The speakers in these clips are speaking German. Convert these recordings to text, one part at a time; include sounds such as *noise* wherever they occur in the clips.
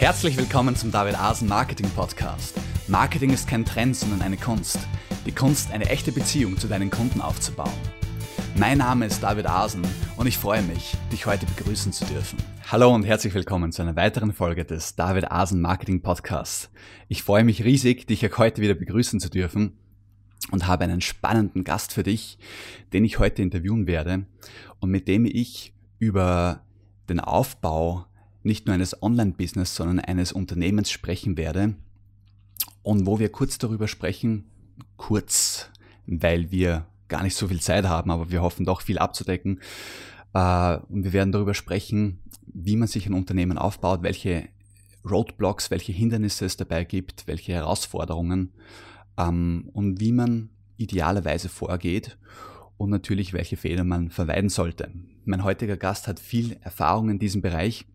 Herzlich willkommen zum David Asen Marketing Podcast. Marketing ist kein Trend, sondern eine Kunst. Die Kunst, eine echte Beziehung zu deinen Kunden aufzubauen. Mein Name ist David Asen und ich freue mich, dich heute begrüßen zu dürfen. Hallo und herzlich willkommen zu einer weiteren Folge des David Asen Marketing Podcasts. Ich freue mich riesig, dich auch heute wieder begrüßen zu dürfen und habe einen spannenden Gast für dich, den ich heute interviewen werde und mit dem ich über den Aufbau nicht nur eines Online-Business, sondern eines Unternehmens sprechen werde und wo wir kurz darüber sprechen, kurz, weil wir gar nicht so viel Zeit haben, aber wir hoffen doch viel abzudecken. Äh, und wir werden darüber sprechen, wie man sich ein Unternehmen aufbaut, welche Roadblocks, welche Hindernisse es dabei gibt, welche Herausforderungen ähm, und wie man idealerweise vorgeht und natürlich welche Fehler man vermeiden sollte. Mein heutiger Gast hat viel Erfahrung in diesem Bereich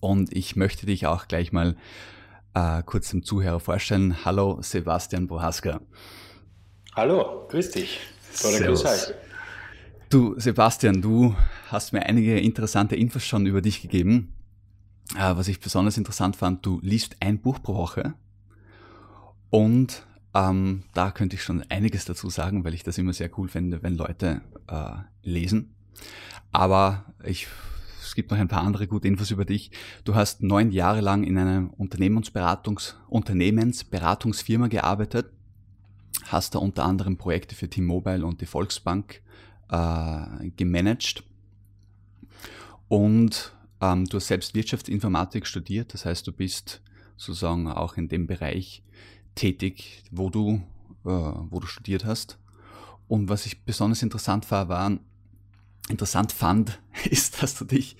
und ich möchte dich auch gleich mal äh, kurz dem Zuhörer vorstellen. Hallo Sebastian Bohaska. Hallo, grüß dich. Tolle Grüße. Du Sebastian, du hast mir einige interessante Infos schon über dich gegeben. Äh, was ich besonders interessant fand, du liest ein Buch pro Woche und ähm, da könnte ich schon einiges dazu sagen, weil ich das immer sehr cool finde, wenn Leute äh, lesen. Aber ich es gibt noch ein paar andere gute Infos über dich. Du hast neun Jahre lang in einer Unternehmensberatungs Unternehmensberatungsfirma gearbeitet, hast da unter anderem Projekte für T-Mobile und die Volksbank äh, gemanagt und ähm, du hast selbst Wirtschaftsinformatik studiert, das heißt, du bist sozusagen auch in dem Bereich tätig, wo du, äh, wo du studiert hast. Und was ich besonders interessant war, waren interessant fand, *laughs* ist, dass du dich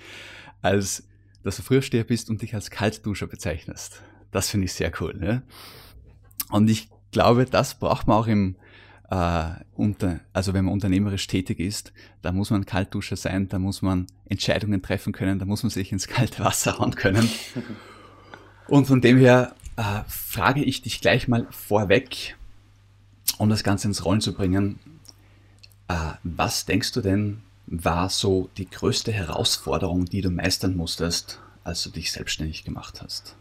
als, dass du Frühsteher bist und dich als Kaltduscher bezeichnest. Das finde ich sehr cool. Ne? Und ich glaube, das braucht man auch im, äh, unter, also wenn man unternehmerisch tätig ist, da muss man Kaltduscher sein, da muss man Entscheidungen treffen können, da muss man sich ins kalte Wasser hauen können. *laughs* Und von dem her äh, frage ich dich gleich mal vorweg, um das Ganze ins Rollen zu bringen. Äh, was denkst du denn, war so die größte Herausforderung, die du meistern musstest, als du dich selbstständig gemacht hast?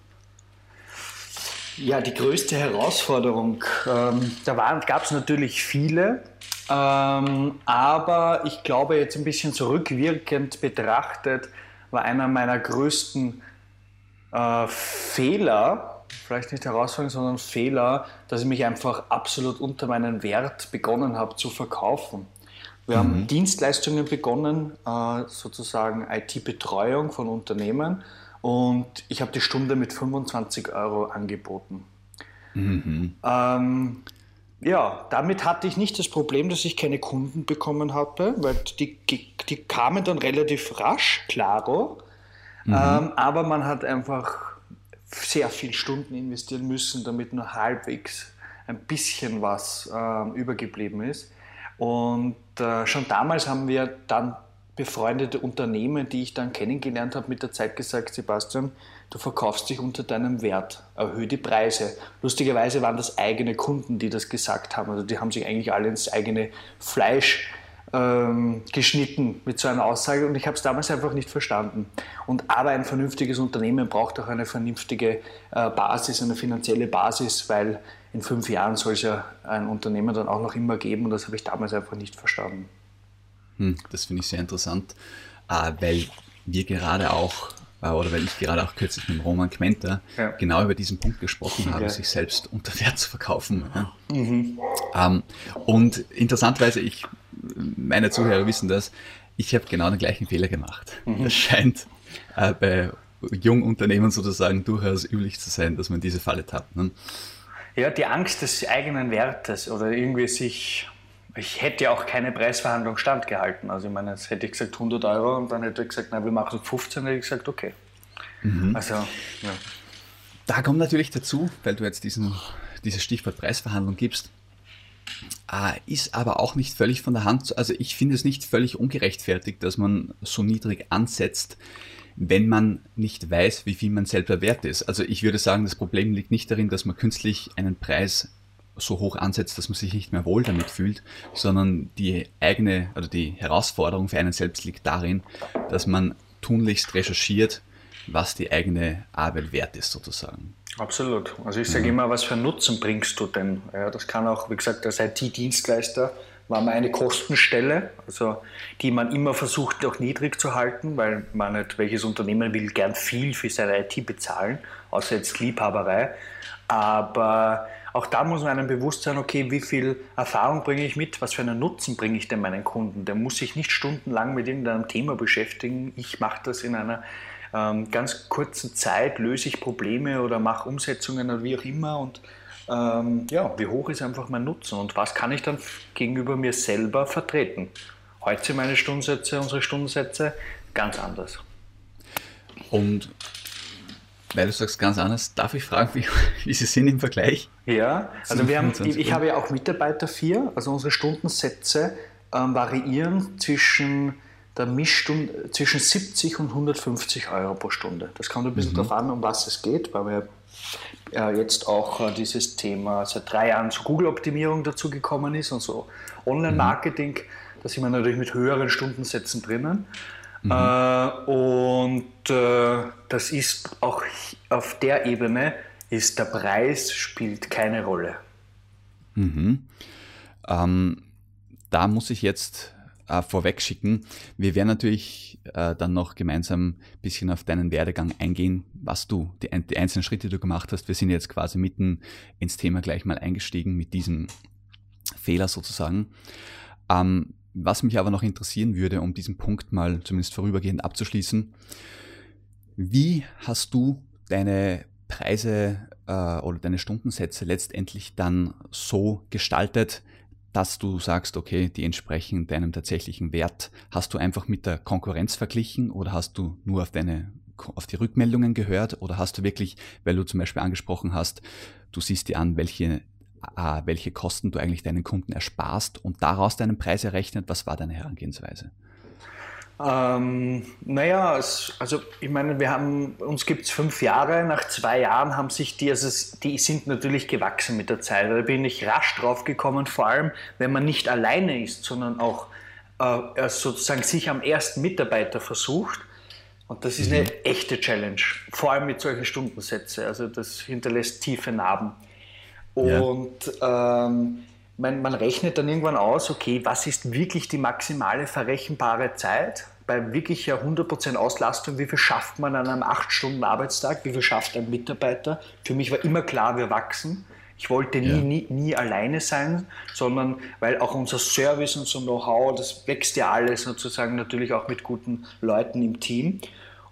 Ja, die größte Herausforderung, ähm, da gab es natürlich viele, ähm, aber ich glaube jetzt ein bisschen zurückwirkend betrachtet, war einer meiner größten äh, Fehler, vielleicht nicht Herausforderung, sondern Fehler, dass ich mich einfach absolut unter meinen Wert begonnen habe zu verkaufen. Wir mhm. haben Dienstleistungen begonnen, äh, sozusagen IT-Betreuung von Unternehmen und ich habe die Stunde mit 25 Euro angeboten. Mhm. Ähm, ja, damit hatte ich nicht das Problem, dass ich keine Kunden bekommen hatte, weil die, die kamen dann relativ rasch, klaro. Mhm. Ähm, aber man hat einfach sehr viele Stunden investieren müssen, damit nur halbwegs ein bisschen was äh, übergeblieben ist. Und äh, schon damals haben wir dann befreundete Unternehmen, die ich dann kennengelernt habe, mit der Zeit gesagt, Sebastian, du verkaufst dich unter deinem Wert, erhöhe die Preise. Lustigerweise waren das eigene Kunden, die das gesagt haben. Also die haben sich eigentlich alle ins eigene Fleisch ähm, geschnitten mit so einer Aussage und ich habe es damals einfach nicht verstanden. Und aber ein vernünftiges Unternehmen braucht auch eine vernünftige äh, Basis, eine finanzielle Basis, weil in fünf Jahren soll es ja ein Unternehmen dann auch noch immer geben und das habe ich damals einfach nicht verstanden. Hm, das finde ich sehr interessant, äh, weil wir gerade auch, äh, oder weil ich gerade auch kürzlich mit Roman Kmenter ja. genau über diesen Punkt gesprochen habe, ja. sich selbst unter Wert zu verkaufen. Mhm. Ähm, und interessanterweise, ich, meine Zuhörer wissen das, ich habe genau den gleichen Fehler gemacht. Mhm. Das scheint äh, bei Jungunternehmen sozusagen durchaus üblich zu sein, dass man diese Falle tappt. Ne? Ja, die Angst des eigenen Wertes oder irgendwie sich. Ich hätte ja auch keine Preisverhandlung standgehalten. Also, ich meine, jetzt hätte ich gesagt 100 Euro und dann hätte ich gesagt, na, wir machen 15, hätte ich gesagt, okay. Mhm. Also, ja. Da kommt natürlich dazu, weil du jetzt diesen, dieses Stichwort Preisverhandlung gibst, äh, ist aber auch nicht völlig von der Hand, also ich finde es nicht völlig ungerechtfertigt, dass man so niedrig ansetzt, wenn man nicht weiß, wie viel man selber wert ist. Also ich würde sagen, das Problem liegt nicht darin, dass man künstlich einen Preis so hoch ansetzt, dass man sich nicht mehr wohl damit fühlt, sondern die eigene oder die Herausforderung für einen selbst liegt darin, dass man tunlichst recherchiert, was die eigene Arbeit wert ist, sozusagen. Absolut. Also ich sage mhm. immer, was für Nutzen bringst du denn? Ja, das kann auch, wie gesagt, als IT-Dienstleister war mal eine Kostenstelle, also die man immer versucht, auch niedrig zu halten, weil man nicht, welches Unternehmen will gern viel für seine IT bezahlen, außer jetzt Liebhaberei. Aber auch da muss man einem bewusst sein, okay, wie viel Erfahrung bringe ich mit, was für einen Nutzen bringe ich denn meinen Kunden? Der muss sich nicht stundenlang mit irgendeinem Thema beschäftigen. Ich mache das in einer ähm, ganz kurzen Zeit, löse ich Probleme oder mache Umsetzungen oder wie auch immer und ähm, ja, wie hoch ist einfach mein Nutzen und was kann ich dann gegenüber mir selber vertreten? Heute sind meine Stundensätze, unsere Stundensätze ganz anders. Und weil du sagst ganz anders, darf ich fragen, wie, *laughs* wie sie sind im Vergleich? Ja, also wir haben, ich, ich habe ja auch Mitarbeiter vier, also unsere Stundensätze ähm, variieren zwischen der Mischstunde zwischen 70 und 150 Euro pro Stunde. Das kommt ein bisschen mhm. darauf an, um was es geht, weil wir jetzt auch äh, dieses Thema seit drei Jahren zur Google-Optimierung dazu gekommen ist und so Online-Marketing. Mhm. Da sind wir natürlich mit höheren Stundensätzen drinnen. Mhm. Äh, und äh, das ist auch auf der Ebene, ist der Preis spielt keine Rolle. Mhm. Ähm, da muss ich jetzt äh, vorweg schicken. Wir werden natürlich äh, dann noch gemeinsam ein bisschen auf deinen Werdegang eingehen, was du, die, die, einzelnen Schritte, die du gemacht hast. Wir sind jetzt quasi mitten ins Thema gleich mal eingestiegen mit diesem Fehler sozusagen. Ähm, was mich aber noch interessieren würde, um diesen Punkt mal zumindest vorübergehend abzuschließen, wie hast du deine Preise äh, oder deine Stundensätze letztendlich dann so gestaltet, dass du sagst, okay, die entsprechen deinem tatsächlichen Wert. Hast du einfach mit der Konkurrenz verglichen oder hast du nur auf deine auf die Rückmeldungen gehört oder hast du wirklich, weil du zum Beispiel angesprochen hast, du siehst dir an, welche, welche Kosten du eigentlich deinen Kunden ersparst und daraus deinen Preis errechnet? Was war deine Herangehensweise? Ähm, naja, es, also ich meine, wir haben, uns gibt es fünf Jahre, nach zwei Jahren haben sich die, also die sind natürlich gewachsen mit der Zeit. Da bin ich rasch drauf gekommen, vor allem wenn man nicht alleine ist, sondern auch äh, sozusagen sich am ersten Mitarbeiter versucht. Und das ist mhm. eine echte Challenge, vor allem mit solchen Stundensätzen. Also das hinterlässt tiefe Narben. Und ja. ähm, man, man rechnet dann irgendwann aus, okay, was ist wirklich die maximale verrechenbare Zeit? Bei wirklicher 100% Auslastung, wie viel schafft man an einem 8-Stunden-Arbeitstag? Wie viel schafft ein Mitarbeiter? Für mich war immer klar, wir wachsen. Ich wollte nie, ja. nie, nie alleine sein, sondern weil auch unser Service, unser Know-how, das wächst ja alles sozusagen natürlich auch mit guten Leuten im Team.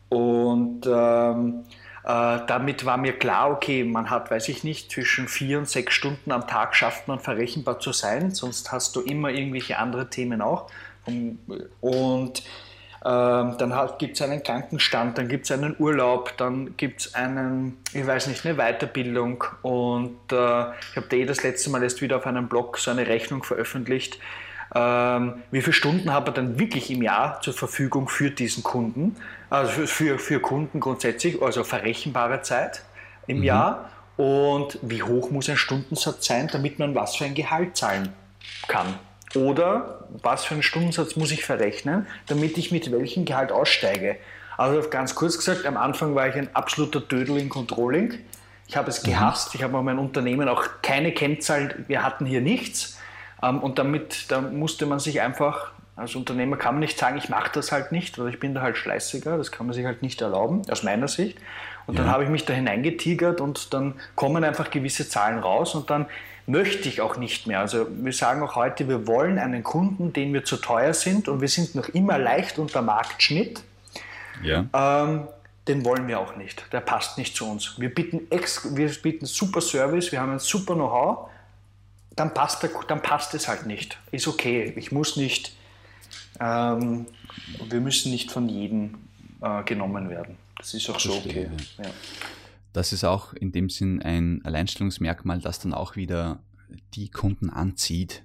Und ähm, äh, damit war mir klar, okay, man hat, weiß ich nicht, zwischen vier und sechs Stunden am Tag schafft man verrechenbar zu sein, sonst hast du immer irgendwelche andere Themen auch. Und ähm, dann gibt es einen Krankenstand, dann gibt es einen Urlaub, dann gibt es einen, ich weiß nicht, eine Weiterbildung. Und äh, ich habe da eh das letzte Mal erst wieder auf einem Blog so eine Rechnung veröffentlicht. Ähm, wie viele Stunden hat er dann wirklich im Jahr zur Verfügung für diesen Kunden? Also für, für Kunden grundsätzlich, also verrechenbare Zeit im mhm. Jahr. Und wie hoch muss ein Stundensatz sein, damit man was für ein Gehalt zahlen kann? Oder was für einen Stundensatz muss ich verrechnen, damit ich mit welchem Gehalt aussteige? Also ganz kurz gesagt, am Anfang war ich ein absoluter Dödel in Controlling. Ich habe es mhm. gehasst. Ich habe mein Unternehmen auch keine Kennzahlen. Wir hatten hier nichts. Ähm, und damit da musste man sich einfach als Unternehmer kann man nicht sagen, ich mache das halt nicht oder ich bin da halt schleißiger, das kann man sich halt nicht erlauben, aus meiner Sicht. Und ja. dann habe ich mich da hineingetigert und dann kommen einfach gewisse Zahlen raus und dann möchte ich auch nicht mehr. Also wir sagen auch heute, wir wollen einen Kunden, den wir zu teuer sind und wir sind noch immer leicht unter Marktschnitt. Ja. Ähm, den wollen wir auch nicht. Der passt nicht zu uns. Wir bieten, ex wir bieten super Service, wir haben ein super Know-how, dann passt, der, dann passt es halt nicht. Ist okay. Ich muss nicht ähm, wir müssen nicht von jedem äh, genommen werden. Das ist auch so okay. Ja. Das ist auch in dem Sinn ein Alleinstellungsmerkmal, das dann auch wieder die Kunden anzieht,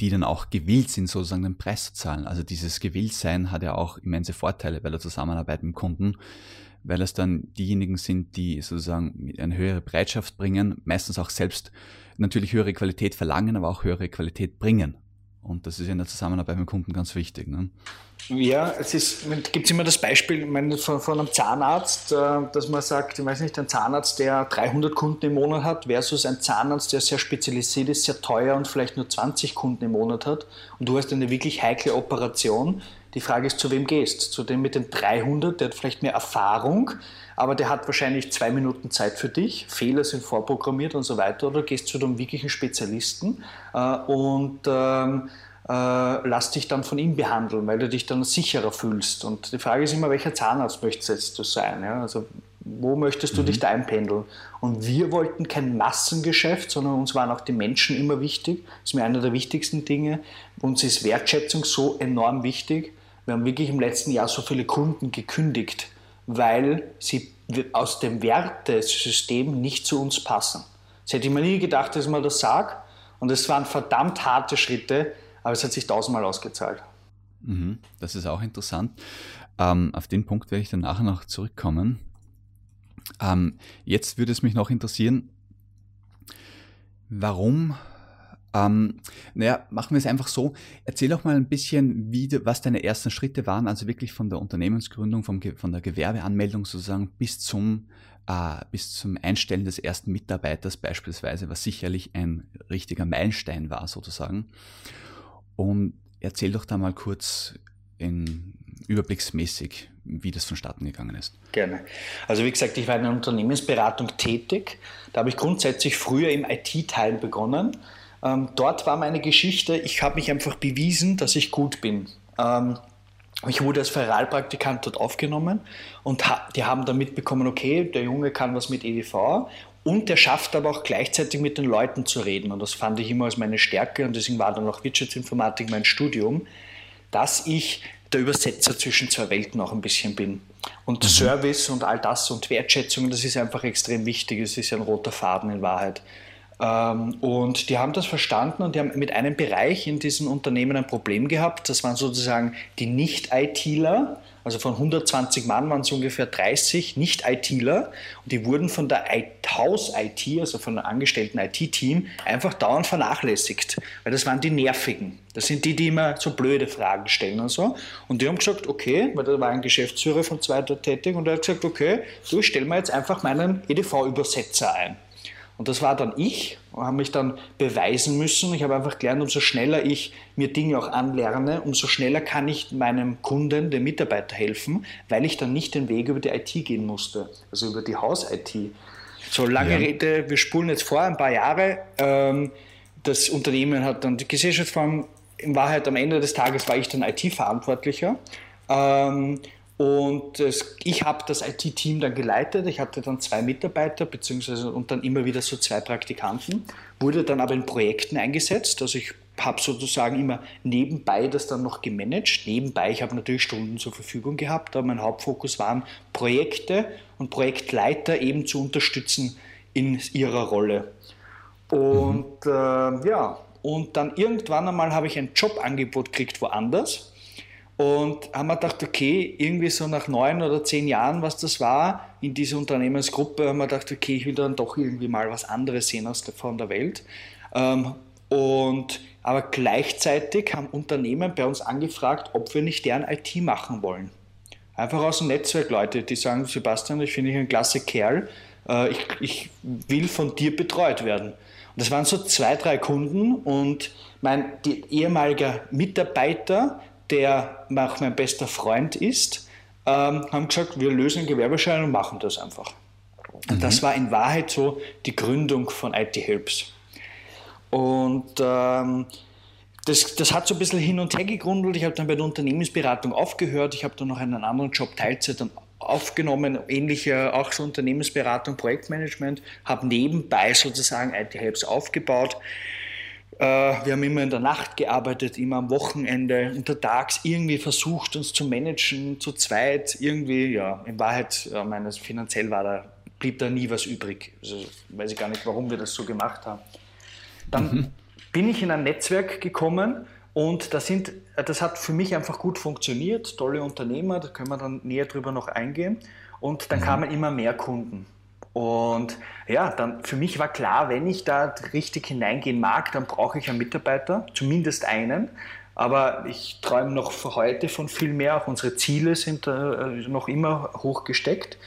die dann auch gewillt sind, sozusagen den Preis zu zahlen. Also dieses Gewilltsein hat ja auch immense Vorteile bei der Zusammenarbeit mit dem Kunden, weil es dann diejenigen sind, die sozusagen eine höhere Bereitschaft bringen, meistens auch selbst natürlich höhere Qualität verlangen, aber auch höhere Qualität bringen. Und das ist in der Zusammenarbeit mit Kunden ganz wichtig. Ne? Ja, es gibt immer das Beispiel meine, von, von, einem Zahnarzt, äh, dass man sagt, ich weiß nicht, ein Zahnarzt, der 300 Kunden im Monat hat, versus ein Zahnarzt, der sehr spezialisiert ist, sehr teuer und vielleicht nur 20 Kunden im Monat hat. Und du hast eine wirklich heikle Operation. Die Frage ist, zu wem gehst? Zu dem mit den 300, der hat vielleicht mehr Erfahrung, aber der hat wahrscheinlich zwei Minuten Zeit für dich, Fehler sind vorprogrammiert und so weiter, oder gehst zu dem wirklichen Spezialisten äh, und ähm, äh, lass dich dann von ihm behandeln, weil du dich dann sicherer fühlst. Und die Frage ist immer, welcher Zahnarzt möchtest du sein? Ja? Also wo möchtest du mhm. dich da einpendeln? Und wir wollten kein Massengeschäft, sondern uns waren auch die Menschen immer wichtig. Das ist mir einer der wichtigsten Dinge. Uns ist Wertschätzung so enorm wichtig. Wir haben wirklich im letzten Jahr so viele Kunden gekündigt, weil sie aus dem Wertesystem nicht zu uns passen. Das hätte ich mir nie gedacht, dass mal das sage. Und es waren verdammt harte Schritte, aber es hat sich tausendmal ausgezahlt. Mhm, das ist auch interessant. Ähm, auf den Punkt werde ich dann nachher noch zurückkommen. Ähm, jetzt würde es mich noch interessieren, warum ähm, naja, machen wir es einfach so. Erzähl doch mal ein bisschen, wie, was deine ersten Schritte waren, also wirklich von der Unternehmensgründung, vom, von der Gewerbeanmeldung sozusagen bis zum, äh, bis zum Einstellen des ersten Mitarbeiters beispielsweise, was sicherlich ein richtiger Meilenstein war sozusagen. Und erzähl doch da mal kurz in überblicksmäßig, wie das vonstatten gegangen ist. Gerne. Also wie gesagt, ich war in der Unternehmensberatung tätig. Da habe ich grundsätzlich früher im IT-Teil begonnen ähm, dort war meine Geschichte, ich habe mich einfach bewiesen, dass ich gut bin. Ähm, ich wurde als Feralpraktikant dort aufgenommen und ha die haben dann mitbekommen, okay, der Junge kann was mit EDV und der schafft aber auch gleichzeitig mit den Leuten zu reden. Und das fand ich immer als meine Stärke und deswegen war dann auch Wirtschaftsinformatik mein Studium, dass ich der Übersetzer zwischen zwei Welten auch ein bisschen bin. Und mhm. Service und all das und Wertschätzung, das ist einfach extrem wichtig. Es ist ein roter Faden in Wahrheit. Ähm, und die haben das verstanden und die haben mit einem Bereich in diesem Unternehmen ein Problem gehabt. Das waren sozusagen die Nicht-ITler. Also von 120 Mann waren es ungefähr 30 Nicht-ITler. Und die wurden von der Haus-IT, also von einem angestellten IT-Team, einfach dauernd vernachlässigt. Weil das waren die Nervigen. Das sind die, die immer so blöde Fragen stellen und so. Und die haben gesagt, okay, weil da war ein Geschäftsführer von zwei dort tätig und er hat gesagt, okay, du stell mir jetzt einfach meinen EDV-Übersetzer ein. Und das war dann ich, habe mich dann beweisen müssen. Ich habe einfach gelernt, umso schneller ich mir Dinge auch anlerne, umso schneller kann ich meinem Kunden, dem Mitarbeiter helfen, weil ich dann nicht den Weg über die IT gehen musste, also über die Haus-IT. So lange ja. Rede, wir spulen jetzt vor, ein paar Jahre. Ähm, das Unternehmen hat dann die Gesellschaftsform, in Wahrheit am Ende des Tages war ich dann IT-Verantwortlicher. Ähm, und es, ich habe das IT-Team dann geleitet. Ich hatte dann zwei Mitarbeiter beziehungsweise und dann immer wieder so zwei Praktikanten. Wurde dann aber in Projekten eingesetzt. Also ich habe sozusagen immer nebenbei das dann noch gemanagt. Nebenbei, ich habe natürlich Stunden zur Verfügung gehabt, aber mein Hauptfokus waren Projekte und Projektleiter eben zu unterstützen in ihrer Rolle. Und mhm. äh, ja, und dann irgendwann einmal habe ich ein Jobangebot gekriegt woanders und haben wir gedacht, okay, irgendwie so nach neun oder zehn Jahren, was das war, in dieser Unternehmensgruppe, haben wir gedacht, okay, ich will dann doch irgendwie mal was anderes sehen aus der, von der Welt. Ähm, und, aber gleichzeitig haben Unternehmen bei uns angefragt, ob wir nicht deren IT machen wollen. Einfach aus dem Netzwerk Leute, die sagen, Sebastian, ich finde dich ein klasse Kerl, äh, ich, ich will von dir betreut werden. Und das waren so zwei, drei Kunden und mein ehemaliger Mitarbeiter, der auch mein bester Freund ist, ähm, haben gesagt, wir lösen einen Gewerbeschein und machen das einfach. Und mhm. das war in Wahrheit so die Gründung von IT Helps. Und ähm, das, das, hat so ein bisschen hin und her gegründet. Ich habe dann bei der Unternehmensberatung aufgehört. Ich habe dann noch einen anderen Job Teilzeit dann aufgenommen, ähnliche auch so Unternehmensberatung, Projektmanagement, habe nebenbei sozusagen IT Helps aufgebaut. Äh, wir haben immer in der Nacht gearbeitet, immer am Wochenende, untertags irgendwie versucht, uns zu managen, zu zweit, irgendwie, ja, in Wahrheit, ja, meines finanziell war da, blieb da nie was übrig. Also weiß ich gar nicht, warum wir das so gemacht haben. Dann mhm. bin ich in ein Netzwerk gekommen und das, sind, das hat für mich einfach gut funktioniert, tolle Unternehmer, da können wir dann näher drüber noch eingehen. Und dann mhm. kamen immer mehr Kunden. Und ja, dann für mich war klar, wenn ich da richtig hineingehen mag, dann brauche ich einen Mitarbeiter, zumindest einen. Aber ich träume noch für heute von viel mehr. Auch unsere Ziele sind äh, noch immer hoch gesteckt.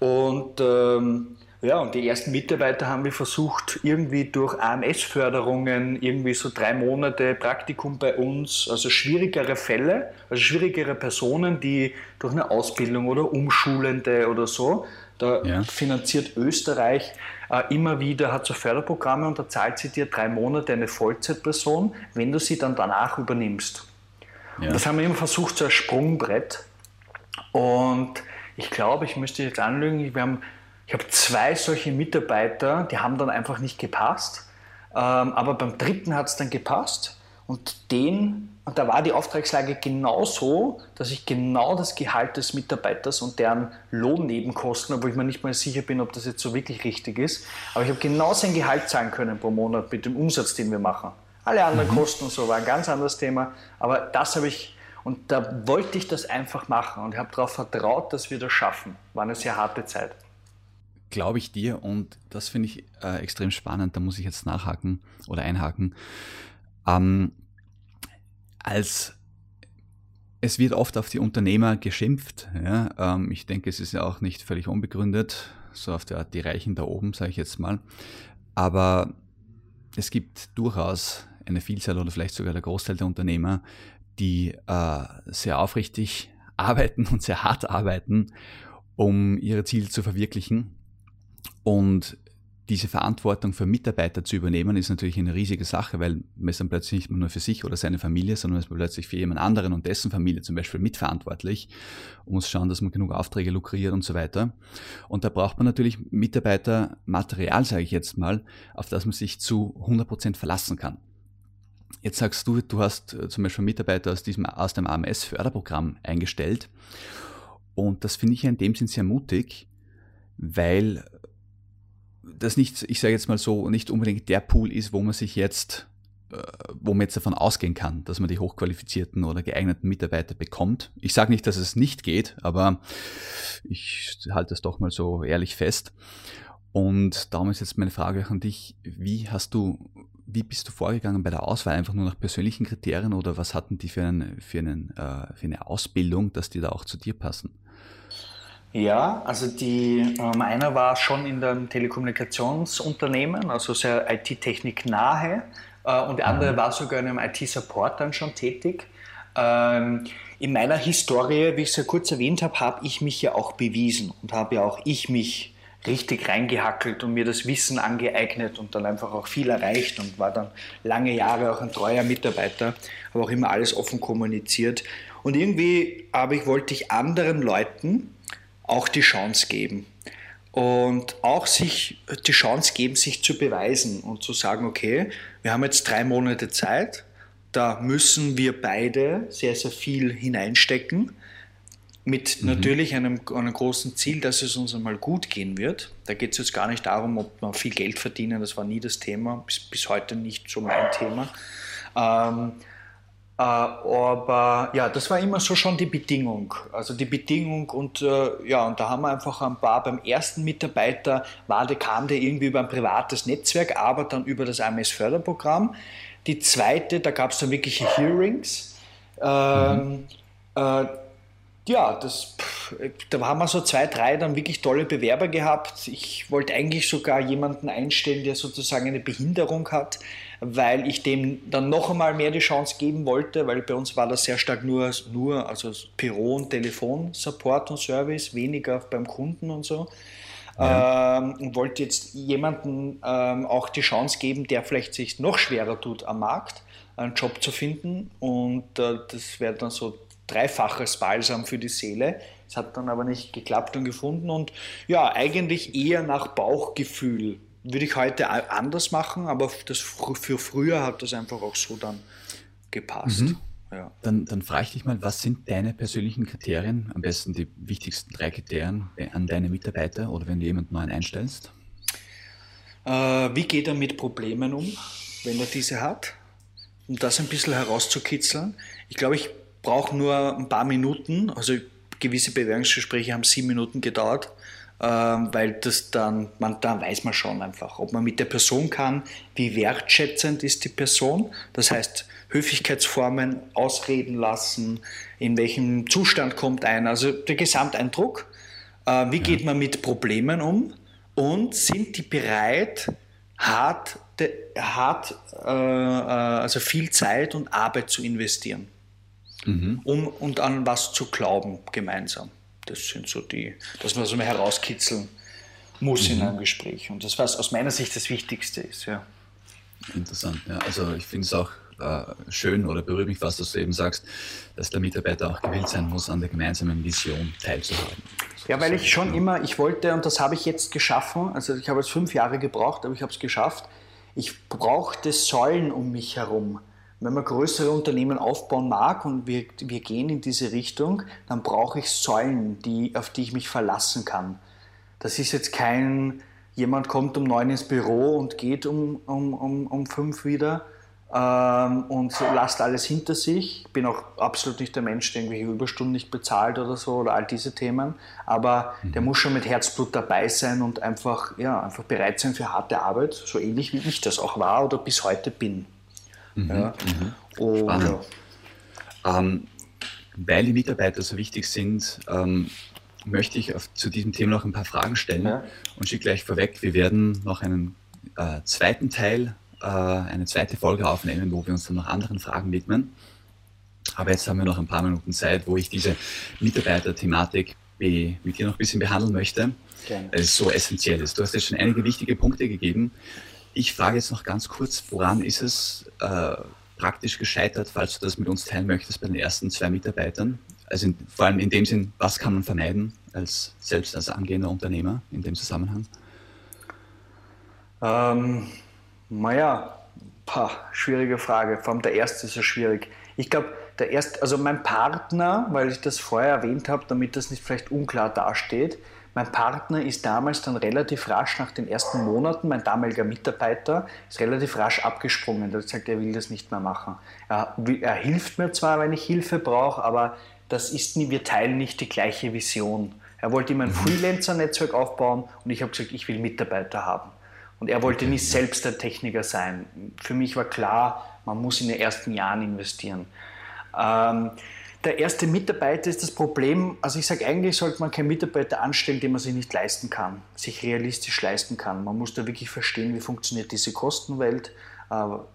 Und ähm, ja, und die ersten Mitarbeiter haben wir versucht, irgendwie durch AMS-Förderungen, irgendwie so drei Monate Praktikum bei uns, also schwierigere Fälle, also schwierigere Personen, die durch eine Ausbildung oder Umschulende oder so, da ja. finanziert Österreich äh, immer wieder, hat so Förderprogramme und da zahlt sie dir drei Monate eine Vollzeitperson, wenn du sie dann danach übernimmst. Ja. Das haben wir immer versucht, so ein Sprungbrett. Und ich glaube, ich müsste jetzt anlügen, wir haben ich habe zwei solche Mitarbeiter, die haben dann einfach nicht gepasst. Ähm, aber beim dritten hat es dann gepasst. Und den, und da war die Auftragslage genau so, dass ich genau das Gehalt des Mitarbeiters und deren Lohnnebenkosten, obwohl ich mir nicht mal sicher bin, ob das jetzt so wirklich richtig ist, aber ich habe genau sein Gehalt zahlen können pro Monat mit dem Umsatz, den wir machen. Alle anderen mhm. Kosten und so war ein ganz anderes Thema, aber das habe ich, und da wollte ich das einfach machen und habe darauf vertraut, dass wir das schaffen. War eine sehr harte Zeit glaube ich dir und das finde ich äh, extrem spannend, da muss ich jetzt nachhaken oder einhaken. Ähm, als es wird oft auf die Unternehmer geschimpft. Ja? Ähm, ich denke, es ist ja auch nicht völlig unbegründet, so auf der Art die Reichen da oben, sage ich jetzt mal. Aber es gibt durchaus eine Vielzahl oder vielleicht sogar der Großteil der Unternehmer, die äh, sehr aufrichtig *laughs* arbeiten und sehr hart arbeiten, um ihre Ziele zu verwirklichen und diese Verantwortung für Mitarbeiter zu übernehmen, ist natürlich eine riesige Sache, weil man ist dann plötzlich nicht nur für sich oder seine Familie, sondern man ist plötzlich für jemand anderen und dessen Familie zum Beispiel mitverantwortlich und muss schauen, dass man genug Aufträge lukriert und so weiter. Und da braucht man natürlich Mitarbeitermaterial, sage ich jetzt mal, auf das man sich zu 100 Prozent verlassen kann. Jetzt sagst du, du hast äh, zum Beispiel Mitarbeiter aus, diesem, aus dem AMS-Förderprogramm eingestellt. Und das finde ich in dem Sinn sehr mutig, weil das nicht, ich sage jetzt mal so, nicht unbedingt der Pool ist, wo man sich jetzt, äh, wo man jetzt davon ausgehen kann, dass man die hochqualifizierten oder geeigneten Mitarbeiter bekommt. Ich sage nicht, dass es nicht geht, aber ich halte das doch mal so ehrlich fest. Und darum ist jetzt meine Frage an dich, wie hast du, wie bist du vorgegangen bei der Auswahl? Einfach nur nach persönlichen Kriterien oder was hatten die für, einen, für, einen, äh, für eine Ausbildung, dass die da auch zu dir passen? Ja, also die, ähm, einer war schon in einem Telekommunikationsunternehmen, also sehr IT-Technik nahe, äh, und der andere mhm. war sogar in einem IT-Support dann schon tätig. Ähm, in meiner Historie, wie ich es ja kurz erwähnt habe, habe ich mich ja auch bewiesen und habe ja auch ich mich richtig reingehackelt und mir das Wissen angeeignet und dann einfach auch viel erreicht und war dann lange Jahre auch ein treuer Mitarbeiter, habe auch immer alles offen kommuniziert. Und irgendwie ich, wollte ich anderen Leuten, auch die Chance geben. Und auch sich die Chance geben, sich zu beweisen und zu sagen, okay, wir haben jetzt drei Monate Zeit, da müssen wir beide sehr, sehr viel hineinstecken, mit mhm. natürlich einem, einem großen Ziel, dass es uns einmal gut gehen wird. Da geht es jetzt gar nicht darum, ob wir viel Geld verdienen, das war nie das Thema, bis, bis heute nicht so mein Thema. Ähm, äh, aber ja, das war immer so schon die Bedingung. Also die Bedingung und äh, ja, und da haben wir einfach ein paar beim ersten Mitarbeiter war, der kam der irgendwie über ein privates Netzwerk, aber dann über das AMS-Förderprogramm. Die zweite, da gab es dann wirkliche Hearings. Ähm, mhm. äh, ja, das, da haben wir so zwei, drei dann wirklich tolle Bewerber gehabt. Ich wollte eigentlich sogar jemanden einstellen, der sozusagen eine Behinderung hat, weil ich dem dann noch einmal mehr die Chance geben wollte, weil bei uns war das sehr stark nur, nur also Büro und Telefon, Support und Service, weniger beim Kunden und so. Ja. Ähm, und wollte jetzt jemanden ähm, auch die Chance geben, der vielleicht sich noch schwerer tut am Markt, einen Job zu finden. Und äh, das wäre dann so dreifaches Balsam für die Seele. Es hat dann aber nicht geklappt und gefunden und ja, eigentlich eher nach Bauchgefühl. Würde ich heute anders machen, aber das für früher hat das einfach auch so dann gepasst. Mhm. Ja. Dann, dann frage ich dich mal, was sind deine persönlichen Kriterien, am besten die wichtigsten drei Kriterien an deine Mitarbeiter oder wenn du jemanden neuen einstellst? Äh, wie geht er mit Problemen um, wenn er diese hat? Um das ein bisschen herauszukitzeln. Ich glaube, ich brauche nur ein paar Minuten, also gewisse Bewerbungsgespräche haben sieben Minuten gedauert, ähm, weil das dann, man, dann weiß man schon einfach, ob man mit der Person kann, wie wertschätzend ist die Person. Das heißt, Höflichkeitsformen ausreden lassen, in welchem Zustand kommt ein, also der Gesamteindruck. Äh, wie geht man mit Problemen um? Und sind die bereit, hart, hart äh, äh, also viel Zeit und Arbeit zu investieren, mhm. um und an was zu glauben gemeinsam? Das sind so die, dass man so mal herauskitzeln muss mhm. in einem Gespräch. Und das, was aus meiner Sicht das Wichtigste ist. Ja. Interessant, ja. Also ich finde es auch äh, schön oder berührt mich fast, dass du eben sagst, dass der Mitarbeiter auch gewillt sein muss, an der gemeinsamen Vision teilzuhaben. Ja, weil ich schon immer, ich wollte, und das habe ich jetzt geschaffen, also ich habe es fünf Jahre gebraucht, aber ich habe es geschafft, ich brauchte Säulen um mich herum. Wenn man größere Unternehmen aufbauen mag und wir, wir gehen in diese Richtung, dann brauche ich Säulen, die, auf die ich mich verlassen kann. Das ist jetzt kein, jemand kommt um neun ins Büro und geht um, um, um, um fünf wieder ähm, und lasst alles hinter sich. Ich bin auch absolut nicht der Mensch, der irgendwelche Überstunden nicht bezahlt oder so oder all diese Themen. Aber mhm. der muss schon mit Herzblut dabei sein und einfach, ja, einfach bereit sein für harte Arbeit, so ähnlich wie ich das auch war oder bis heute bin. Mhm, ja. Mhm. Spannend. Ja. Ähm, weil die Mitarbeiter so wichtig sind, ähm, möchte ich auf, zu diesem Thema noch ein paar Fragen stellen ja. und schicke gleich vorweg, wir werden noch einen äh, zweiten Teil, äh, eine zweite Folge aufnehmen, wo wir uns dann noch anderen Fragen widmen. Aber jetzt haben wir noch ein paar Minuten Zeit, wo ich diese Mitarbeiter-Thematik mit dir noch ein bisschen behandeln möchte, weil es so essentiell ist. Du hast jetzt schon einige wichtige Punkte gegeben. Ich frage jetzt noch ganz kurz, woran ist es äh, praktisch gescheitert, falls du das mit uns teilen möchtest, bei den ersten zwei Mitarbeitern? Also in, vor allem in dem Sinn, was kann man vermeiden als selbst als angehender Unternehmer in dem Zusammenhang? Ähm, naja, schwierige Frage. Vor allem der erste ist ja schwierig. Ich glaube, der erste, also mein Partner, weil ich das vorher erwähnt habe, damit das nicht vielleicht unklar dasteht, mein Partner ist damals dann relativ rasch nach den ersten Monaten, mein damaliger Mitarbeiter, ist relativ rasch abgesprungen. Er hat gesagt, er will das nicht mehr machen. Er, er hilft mir zwar, wenn ich Hilfe brauche, aber das ist nie, wir teilen nicht die gleiche Vision. Er wollte immer ein mhm. Freelancer-Netzwerk aufbauen und ich habe gesagt, ich will Mitarbeiter haben. Und er wollte nicht selbst der Techniker sein. Für mich war klar, man muss in den ersten Jahren investieren. Ähm, der erste Mitarbeiter ist das Problem, also ich sage eigentlich sollte man keinen Mitarbeiter anstellen, den man sich nicht leisten kann, sich realistisch leisten kann. Man muss da wirklich verstehen, wie funktioniert diese Kostenwelt. Äh,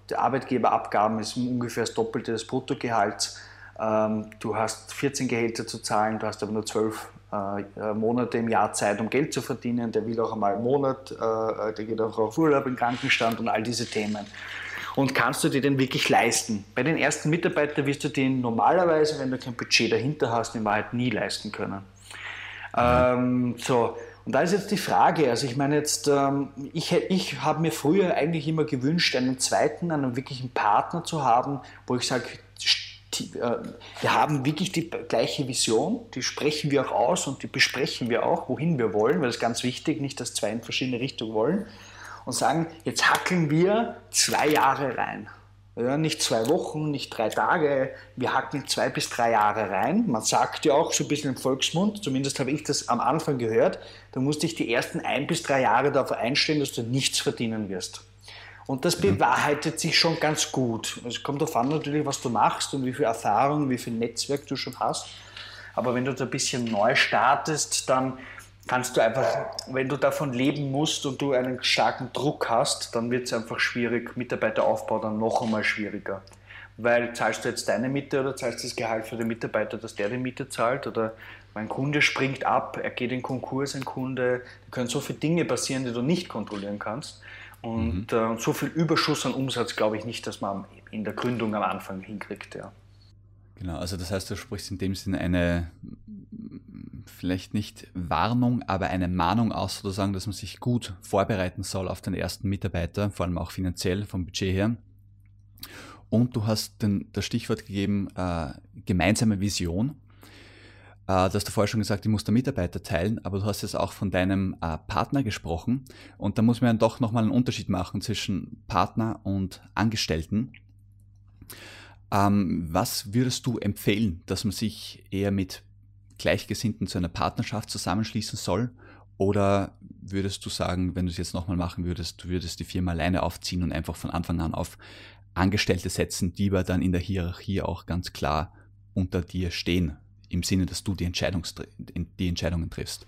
die Arbeitgeberabgaben ist ungefähr das Doppelte des Bruttogehalts. Ähm, du hast 14 Gehälter zu zahlen, du hast aber nur 12 äh, Monate im Jahr Zeit, um Geld zu verdienen. Der will auch einmal einen Monat, äh, der geht auch auf Urlaub, in Krankenstand und all diese Themen und kannst du dir den wirklich leisten? Bei den ersten Mitarbeitern wirst du den normalerweise, wenn du kein Budget dahinter hast, in Wahrheit nie leisten können. Ähm, so, und da ist jetzt die Frage, also ich meine jetzt, ähm, ich, ich habe mir früher eigentlich immer gewünscht, einen zweiten, einen wirklichen Partner zu haben, wo ich sage, äh, wir haben wirklich die gleiche Vision, die sprechen wir auch aus und die besprechen wir auch, wohin wir wollen, weil das ist ganz wichtig, nicht, dass zwei in verschiedene Richtungen wollen und sagen, jetzt hackeln wir zwei Jahre rein. Ja, nicht zwei Wochen, nicht drei Tage, wir hacken zwei bis drei Jahre rein. Man sagt ja auch so ein bisschen im Volksmund, zumindest habe ich das am Anfang gehört, du musst dich die ersten ein bis drei Jahre darauf einstellen, dass du nichts verdienen wirst. Und das mhm. bewahrheitet sich schon ganz gut. Es kommt darauf an natürlich, was du machst und wie viel Erfahrung, wie viel Netzwerk du schon hast. Aber wenn du da ein bisschen neu startest, dann kannst du einfach, wenn du davon leben musst und du einen starken Druck hast, dann wird es einfach schwierig, Mitarbeiteraufbau dann noch einmal schwieriger. Weil zahlst du jetzt deine Miete oder zahlst du das Gehalt für den Mitarbeiter, dass der die Miete zahlt oder mein Kunde springt ab, er geht in Konkurs, ein Kunde, da können so viele Dinge passieren, die du nicht kontrollieren kannst. Und mhm. äh, so viel Überschuss an Umsatz glaube ich nicht, dass man in der Gründung am Anfang hinkriegt. Ja. Genau, also das heißt, du sprichst in dem Sinne eine vielleicht nicht Warnung, aber eine Mahnung aus, sozusagen, dass man sich gut vorbereiten soll auf den ersten Mitarbeiter, vor allem auch finanziell vom Budget her. Und du hast den, das Stichwort gegeben, äh, gemeinsame Vision. Äh, du hast vorher schon gesagt, die muss der Mitarbeiter teilen, aber du hast jetzt auch von deinem äh, Partner gesprochen. Und da muss man dann doch nochmal einen Unterschied machen zwischen Partner und Angestellten. Ähm, was würdest du empfehlen, dass man sich eher mit Gleichgesinnten zu einer Partnerschaft zusammenschließen soll Oder würdest du sagen, wenn du es jetzt nochmal machen würdest, du würdest die Firma alleine aufziehen und einfach von Anfang an auf Angestellte setzen, die aber dann in der Hierarchie auch ganz klar unter dir stehen, im Sinne, dass du die, Entscheidungs die Entscheidungen triffst?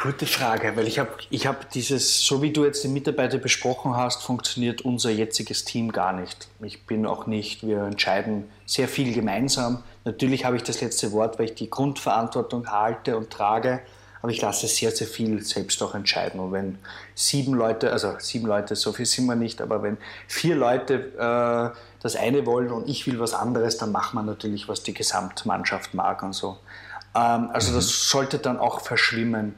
Gute Frage, weil ich habe ich hab dieses, so wie du jetzt die Mitarbeiter besprochen hast, funktioniert unser jetziges Team gar nicht. Ich bin auch nicht, wir entscheiden sehr viel gemeinsam. Natürlich habe ich das letzte Wort, weil ich die Grundverantwortung halte und trage, aber ich lasse sehr, sehr viel selbst auch entscheiden. Und wenn sieben Leute, also sieben Leute, so viel sind wir nicht, aber wenn vier Leute äh, das eine wollen und ich will was anderes, dann macht man natürlich, was die Gesamtmannschaft mag und so. Ähm, also das mhm. sollte dann auch verschwimmen,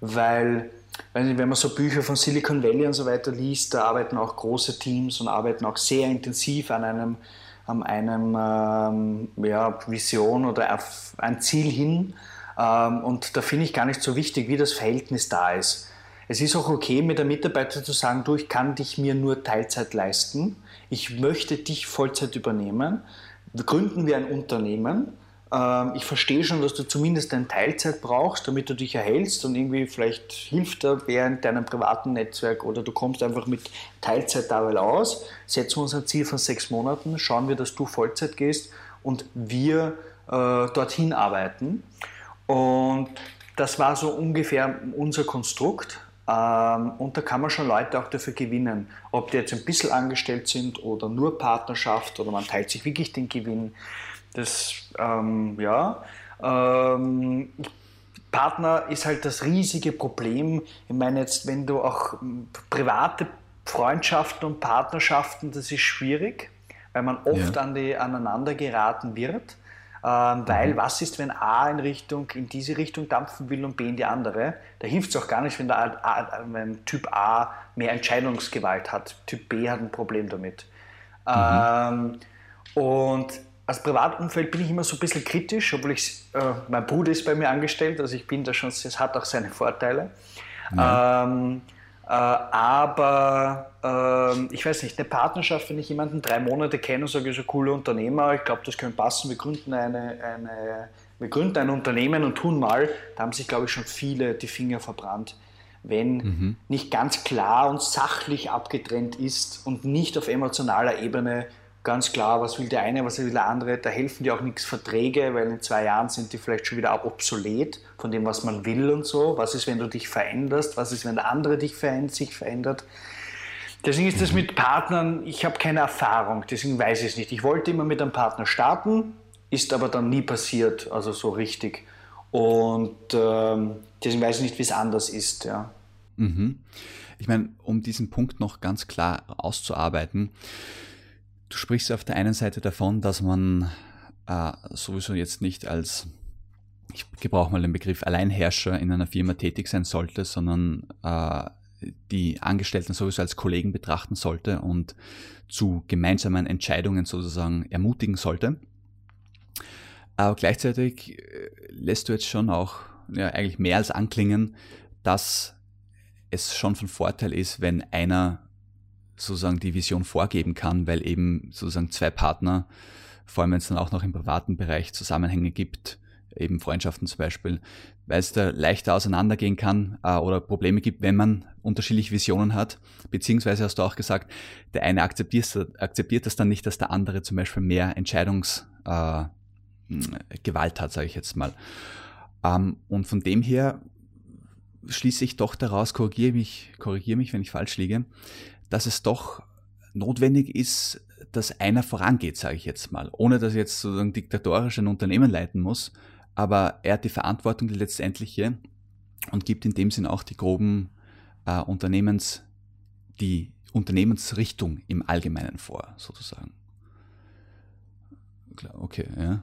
weil wenn man so Bücher von Silicon Valley und so weiter liest, da arbeiten auch große Teams und arbeiten auch sehr intensiv an einem, an einem ähm, ja, Vision oder auf ein Ziel hin. Ähm, und da finde ich gar nicht so wichtig, wie das Verhältnis da ist. Es ist auch okay, mit der Mitarbeiter zu sagen, du, ich kann dich mir nur Teilzeit leisten. Ich möchte dich Vollzeit übernehmen. Gründen wir ein Unternehmen ich verstehe schon, dass du zumindest eine Teilzeit brauchst, damit du dich erhältst und irgendwie vielleicht hilft da in deinem privaten Netzwerk oder du kommst einfach mit Teilzeit dabei aus. Setzen wir uns ein Ziel von sechs Monaten, schauen wir, dass du Vollzeit gehst und wir äh, dorthin arbeiten. Und das war so ungefähr unser Konstrukt. Ähm, und da kann man schon Leute auch dafür gewinnen. Ob die jetzt ein bisschen angestellt sind oder nur Partnerschaft oder man teilt sich wirklich den Gewinn. Das, ähm, ja. Ähm, Partner ist halt das riesige Problem. Ich meine jetzt, wenn du auch private Freundschaften und Partnerschaften, das ist schwierig, weil man oft ja. an die aneinander geraten wird. Ähm, weil mhm. was ist, wenn A in Richtung, in diese Richtung dampfen will und B in die andere? Da hilft es auch gar nicht, wenn, der A, wenn Typ A mehr Entscheidungsgewalt hat. Typ B hat ein Problem damit. Mhm. Ähm, und als Privatumfeld bin ich immer so ein bisschen kritisch, obwohl ich, äh, mein Bruder ist bei mir angestellt, also ich bin da schon, es hat auch seine Vorteile. Ja. Ähm, äh, aber äh, ich weiß nicht, eine Partnerschaft, wenn ich jemanden drei Monate kenne und sage, so cooler Unternehmer, ich glaube, das könnte passen, wir gründen, eine, eine, wir gründen ein Unternehmen und tun mal, da haben sich, glaube ich, schon viele die Finger verbrannt. Wenn mhm. nicht ganz klar und sachlich abgetrennt ist und nicht auf emotionaler Ebene ganz klar, was will der eine, was will der andere. Da helfen dir auch nichts Verträge, weil in zwei Jahren sind die vielleicht schon wieder obsolet von dem, was man will und so. Was ist, wenn du dich veränderst? Was ist, wenn der andere dich verändert, sich verändert? Deswegen ist das mit Partnern, ich habe keine Erfahrung, deswegen weiß ich es nicht. Ich wollte immer mit einem Partner starten, ist aber dann nie passiert, also so richtig. Und ähm, deswegen weiß ich nicht, wie es anders ist. Ja. Mhm. Ich meine, um diesen Punkt noch ganz klar auszuarbeiten, Du sprichst auf der einen Seite davon, dass man äh, sowieso jetzt nicht als, ich gebrauche mal den Begriff Alleinherrscher in einer Firma tätig sein sollte, sondern äh, die Angestellten sowieso als Kollegen betrachten sollte und zu gemeinsamen Entscheidungen sozusagen ermutigen sollte. Aber gleichzeitig äh, lässt du jetzt schon auch ja, eigentlich mehr als anklingen, dass es schon von Vorteil ist, wenn einer sozusagen die Vision vorgeben kann, weil eben sozusagen zwei Partner, vor allem wenn es dann auch noch im privaten Bereich Zusammenhänge gibt, eben Freundschaften zum Beispiel, weil es da leichter auseinandergehen kann äh, oder Probleme gibt, wenn man unterschiedliche Visionen hat. Beziehungsweise hast du auch gesagt, der eine akzeptiert, akzeptiert das dann nicht, dass der andere zum Beispiel mehr Entscheidungsgewalt äh, hat, sage ich jetzt mal. Ähm, und von dem her schließe ich doch daraus, korrigiere mich, korrigiere mich, wenn ich falsch liege, dass es doch notwendig ist, dass einer vorangeht, sage ich jetzt mal, ohne dass er jetzt sozusagen diktatorisch ein Unternehmen leiten muss, aber er hat die Verantwortung, die letztendliche, und gibt in dem Sinn auch die groben äh, Unternehmens, die Unternehmensrichtung im Allgemeinen vor, sozusagen. Okay, ja.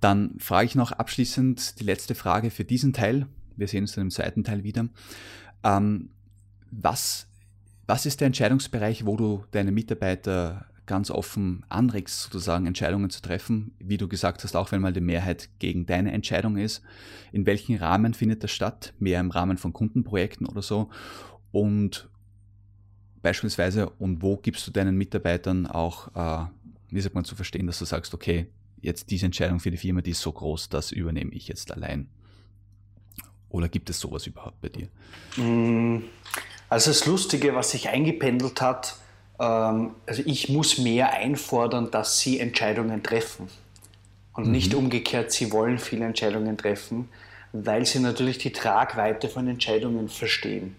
Dann frage ich noch abschließend die letzte Frage für diesen Teil. Wir sehen uns dann im zweiten Teil wieder. Ähm, was was ist der Entscheidungsbereich, wo du deine Mitarbeiter ganz offen anregst, sozusagen Entscheidungen zu treffen, wie du gesagt hast, auch wenn mal die Mehrheit gegen deine Entscheidung ist. In welchem Rahmen findet das statt? Mehr im Rahmen von Kundenprojekten oder so? Und beispielsweise, und wo gibst du deinen Mitarbeitern auch, äh, wie sagt man, zu verstehen, dass du sagst, okay, jetzt diese Entscheidung für die Firma, die ist so groß, das übernehme ich jetzt allein. Oder gibt es sowas überhaupt bei dir? Also das Lustige, was sich eingependelt hat, ähm, also ich muss mehr einfordern, dass sie Entscheidungen treffen. Und mhm. nicht umgekehrt, sie wollen viele Entscheidungen treffen, weil sie natürlich die Tragweite von Entscheidungen verstehen.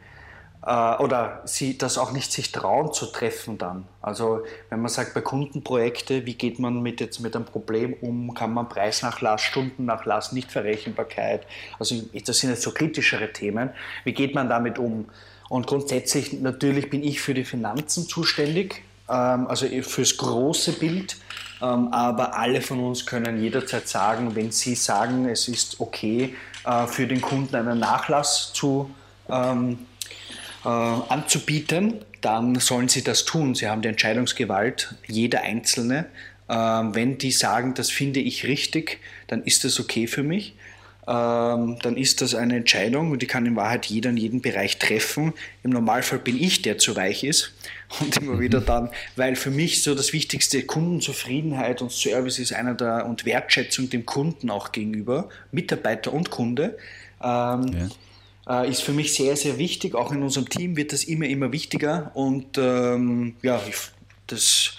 Äh, oder sie das auch nicht sich trauen zu treffen dann. Also wenn man sagt, bei Kundenprojekte, wie geht man mit, jetzt mit einem Problem um, kann man Preisnachlass, Stundennachlass, Nichtverrechenbarkeit, also das sind jetzt so kritischere Themen, wie geht man damit um? Und grundsätzlich natürlich bin ich für die Finanzen zuständig, ähm, also fürs große Bild. Ähm, aber alle von uns können jederzeit sagen, wenn sie sagen, es ist okay, äh, für den Kunden einen Nachlass zu, ähm, äh, anzubieten, dann sollen sie das tun. Sie haben die Entscheidungsgewalt, jeder Einzelne. wenn die sagen, das finde ich richtig, dann ist das okay für mich ähm, dann ist das eine Entscheidung und die kann in Wahrheit jeder in jedem Bereich treffen. Im Normalfall bin ich, der zu weich ist *laughs* und immer mhm. wieder dann, weil für mich so das Wichtigste Kundenzufriedenheit und Service ist einer der und Wertschätzung dem Kunden auch gegenüber, Mitarbeiter und Kunde. Ähm, ja äh, ist für mich sehr, sehr wichtig. Auch in unserem Team wird das immer, immer wichtiger. Und ähm, ja, das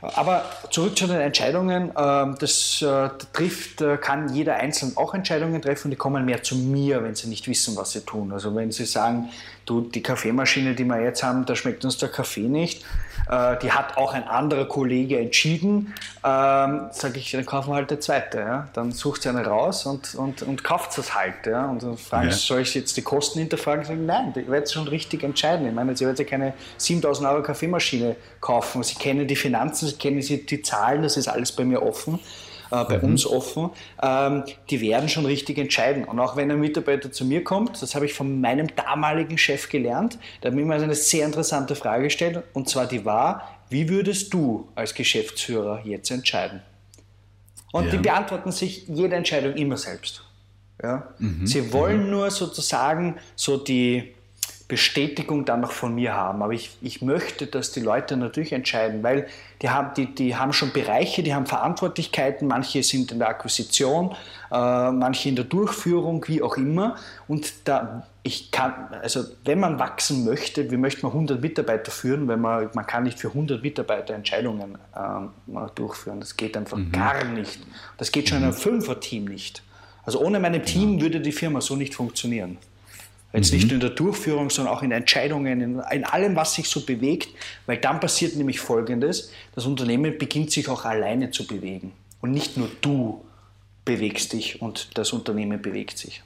aber zurück zu den Entscheidungen. Ähm, das äh, trifft, äh, kann jeder Einzelne auch Entscheidungen treffen. Die kommen mehr zu mir, wenn sie nicht wissen, was sie tun. Also wenn sie sagen, du, die Kaffeemaschine, die wir jetzt haben, da schmeckt uns der Kaffee nicht. Äh, die hat auch ein anderer Kollege entschieden. Ähm, Sage ich, dann kaufen wir halt eine zweite. Ja? Dann sucht sie eine raus und, und, und kauft es halt. Ja? Und dann fragen ja. soll ich jetzt die Kosten hinterfragen? Sagen, nein, ich werde schon richtig entscheiden. Ich meine, sie wird ja keine 7000 Euro Kaffeemaschine kaufen. Sie kennen die Finanzen, sie kennen die Zahlen, das ist alles bei mir offen äh, bei mhm. uns offen, ähm, die werden schon richtig entscheiden. Und auch wenn ein Mitarbeiter zu mir kommt, das habe ich von meinem damaligen Chef gelernt, da hat mir mal eine sehr interessante Frage gestellt, und zwar die war, wie würdest du als Geschäftsführer jetzt entscheiden? Und ja. die beantworten sich jede Entscheidung immer selbst. Ja? Mhm. Sie wollen mhm. nur sozusagen so die, Bestätigung dann noch von mir haben. Aber ich, ich möchte, dass die Leute natürlich entscheiden, weil die haben, die, die haben schon Bereiche, die haben Verantwortlichkeiten, manche sind in der Akquisition, äh, manche in der Durchführung, wie auch immer. Und da, ich kann, also wenn man wachsen möchte, wie möchte man 100 Mitarbeiter führen, wenn man, man kann nicht für 100 Mitarbeiter Entscheidungen äh, durchführen. Das geht einfach mhm. gar nicht. Das geht schon mhm. in einem Fünfer-Team nicht. Also ohne meinem Team würde die Firma so nicht funktionieren. Jetzt mhm. nicht nur in der Durchführung, sondern auch in Entscheidungen, in, in, allem, was sich so bewegt, weil dann passiert nämlich Folgendes, das Unternehmen beginnt sich auch alleine zu bewegen. Und nicht nur du bewegst dich und das Unternehmen bewegt sich.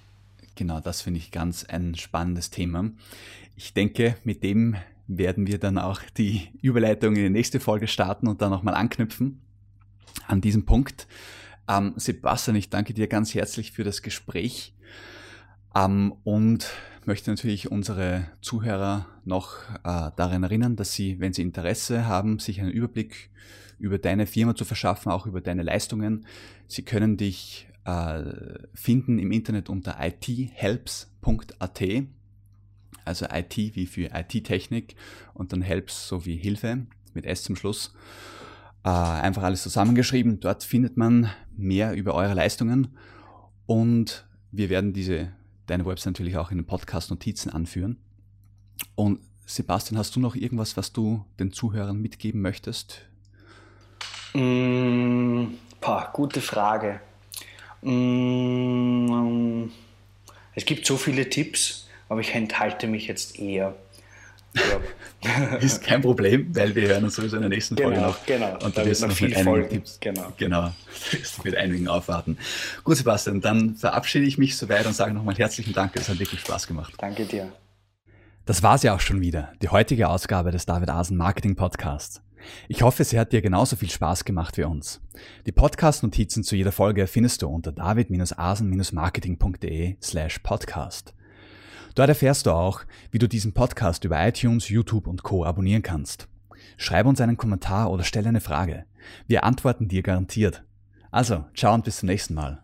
Genau, das finde ich ganz ein spannendes Thema. Ich denke, mit dem werden wir dann auch die Überleitung in die nächste Folge starten und dann nochmal anknüpfen an diesem Punkt. Ähm, Sebastian, ich danke dir ganz herzlich für das Gespräch. Ähm, und möchte natürlich unsere Zuhörer noch äh, daran erinnern, dass sie, wenn sie Interesse haben, sich einen Überblick über deine Firma zu verschaffen, auch über deine Leistungen, sie können dich äh, finden im Internet unter ithelps.at, also IT wie für IT-Technik und dann Helps sowie Hilfe mit S zum Schluss. Äh, einfach alles zusammengeschrieben. Dort findet man mehr über eure Leistungen und wir werden diese deine Website natürlich auch in den Podcast-Notizen anführen. Und Sebastian, hast du noch irgendwas, was du den Zuhörern mitgeben möchtest? Mm, boah, gute Frage. Mm, es gibt so viele Tipps, aber ich enthalte mich jetzt eher. Ja. ist kein Problem, weil wir hören uns sowieso in der nächsten genau, Folge noch. Genau, und da wirst du noch viel mit einigen Tipps. Genau. Genau. mit einigen aufwarten. Gut, Sebastian, dann verabschiede ich mich soweit und sage nochmal herzlichen Dank. Es hat wirklich Spaß gemacht. Danke dir. Das war's ja auch schon wieder. Die heutige Ausgabe des David Asen Marketing Podcasts. Ich hoffe, sie hat dir genauso viel Spaß gemacht wie uns. Die Podcast-Notizen zu jeder Folge findest du unter david-asen-marketing.de slash podcast. Dort erfährst du auch, wie du diesen Podcast über iTunes, YouTube und Co. abonnieren kannst. Schreib uns einen Kommentar oder stelle eine Frage. Wir antworten dir garantiert. Also, ciao und bis zum nächsten Mal.